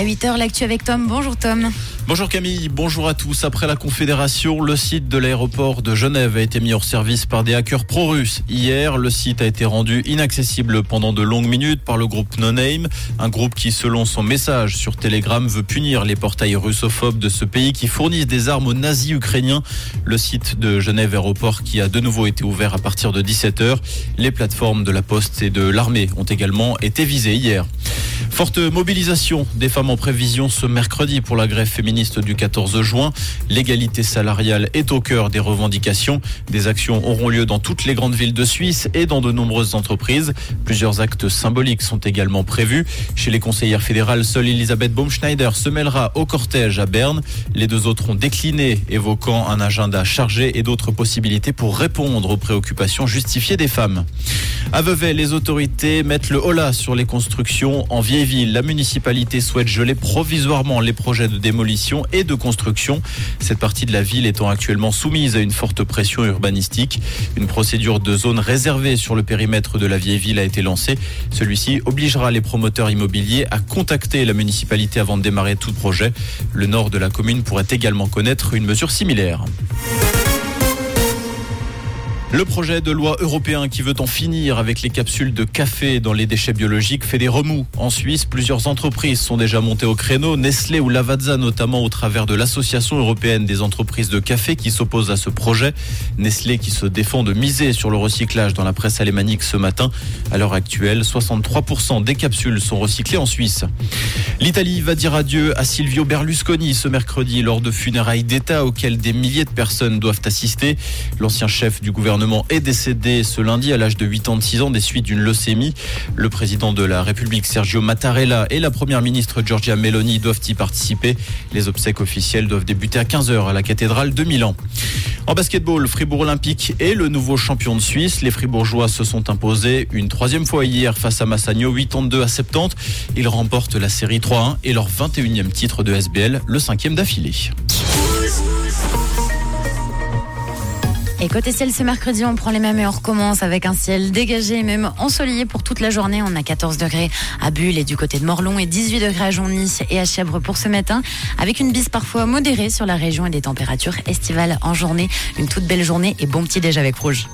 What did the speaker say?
à 8h, l'actu avec Tom. Bonjour Tom. Bonjour Camille, bonjour à tous. Après la Confédération, le site de l'aéroport de Genève a été mis hors service par des hackers pro-russes. Hier, le site a été rendu inaccessible pendant de longues minutes par le groupe No Name, un groupe qui, selon son message sur Telegram, veut punir les portails russophobes de ce pays qui fournissent des armes aux nazis ukrainiens. Le site de Genève Aéroport qui a de nouveau été ouvert à partir de 17h. Les plateformes de la Poste et de l'armée ont également été visées hier. Forte mobilisation des femmes en prévision ce mercredi pour la grève féministe du 14 juin. L'égalité salariale est au cœur des revendications. Des actions auront lieu dans toutes les grandes villes de Suisse et dans de nombreuses entreprises. Plusieurs actes symboliques sont également prévus. Chez les conseillères fédérales, seule Elisabeth Baumschneider se mêlera au cortège à Berne. Les deux autres ont décliné, évoquant un agenda chargé et d'autres possibilités pour répondre aux préoccupations justifiées des femmes. À Vevey, les autorités mettent le holà sur les constructions en La municipalité souhaite geler provisoirement les projets de démolition et de construction. Cette partie de la ville étant actuellement soumise à une forte pression urbanistique. Une procédure de zone réservée sur le périmètre de la vieille ville a été lancée. Celui-ci obligera les promoteurs immobiliers à contacter la municipalité avant de démarrer tout projet. Le nord de la commune pourrait également connaître une mesure similaire. Le projet de loi européen qui veut en finir avec les capsules de café dans les déchets biologiques fait des remous. En Suisse, plusieurs entreprises sont déjà montées au créneau, Nestlé ou Lavazza notamment au travers de l'Association européenne des entreprises de café qui s'oppose à ce projet. Nestlé qui se défend de miser sur le recyclage dans la presse alémanique ce matin. À l'heure actuelle, 63% des capsules sont recyclées en Suisse. L'Italie va dire adieu à Silvio Berlusconi ce mercredi lors de funérailles d'État auxquelles des milliers de personnes doivent assister. L'ancien chef du gouvernement est décédé ce lundi à l'âge de 86 ans des suites d'une leucémie. Le président de la République Sergio Mattarella et la première ministre Giorgia Meloni doivent y participer. Les obsèques officielles doivent débuter à 15h à la cathédrale de Milan. En basketball, Fribourg Olympique est le nouveau champion de Suisse. Les Fribourgeois se sont imposés une troisième fois hier face à Massagno, 82 à 70. Ils remportent la série 3-1 et leur 21e titre de SBL, le cinquième d'affilée. Et côté ciel, ce mercredi, on prend les mêmes et on recommence avec un ciel dégagé et même ensoleillé pour toute la journée. On a 14 degrés à Bulle et du côté de Morlon et 18 degrés à Jonny et à Chèvre pour ce matin, avec une bise parfois modérée sur la région et des températures estivales en journée. Une toute belle journée et bon petit déj avec Rouge.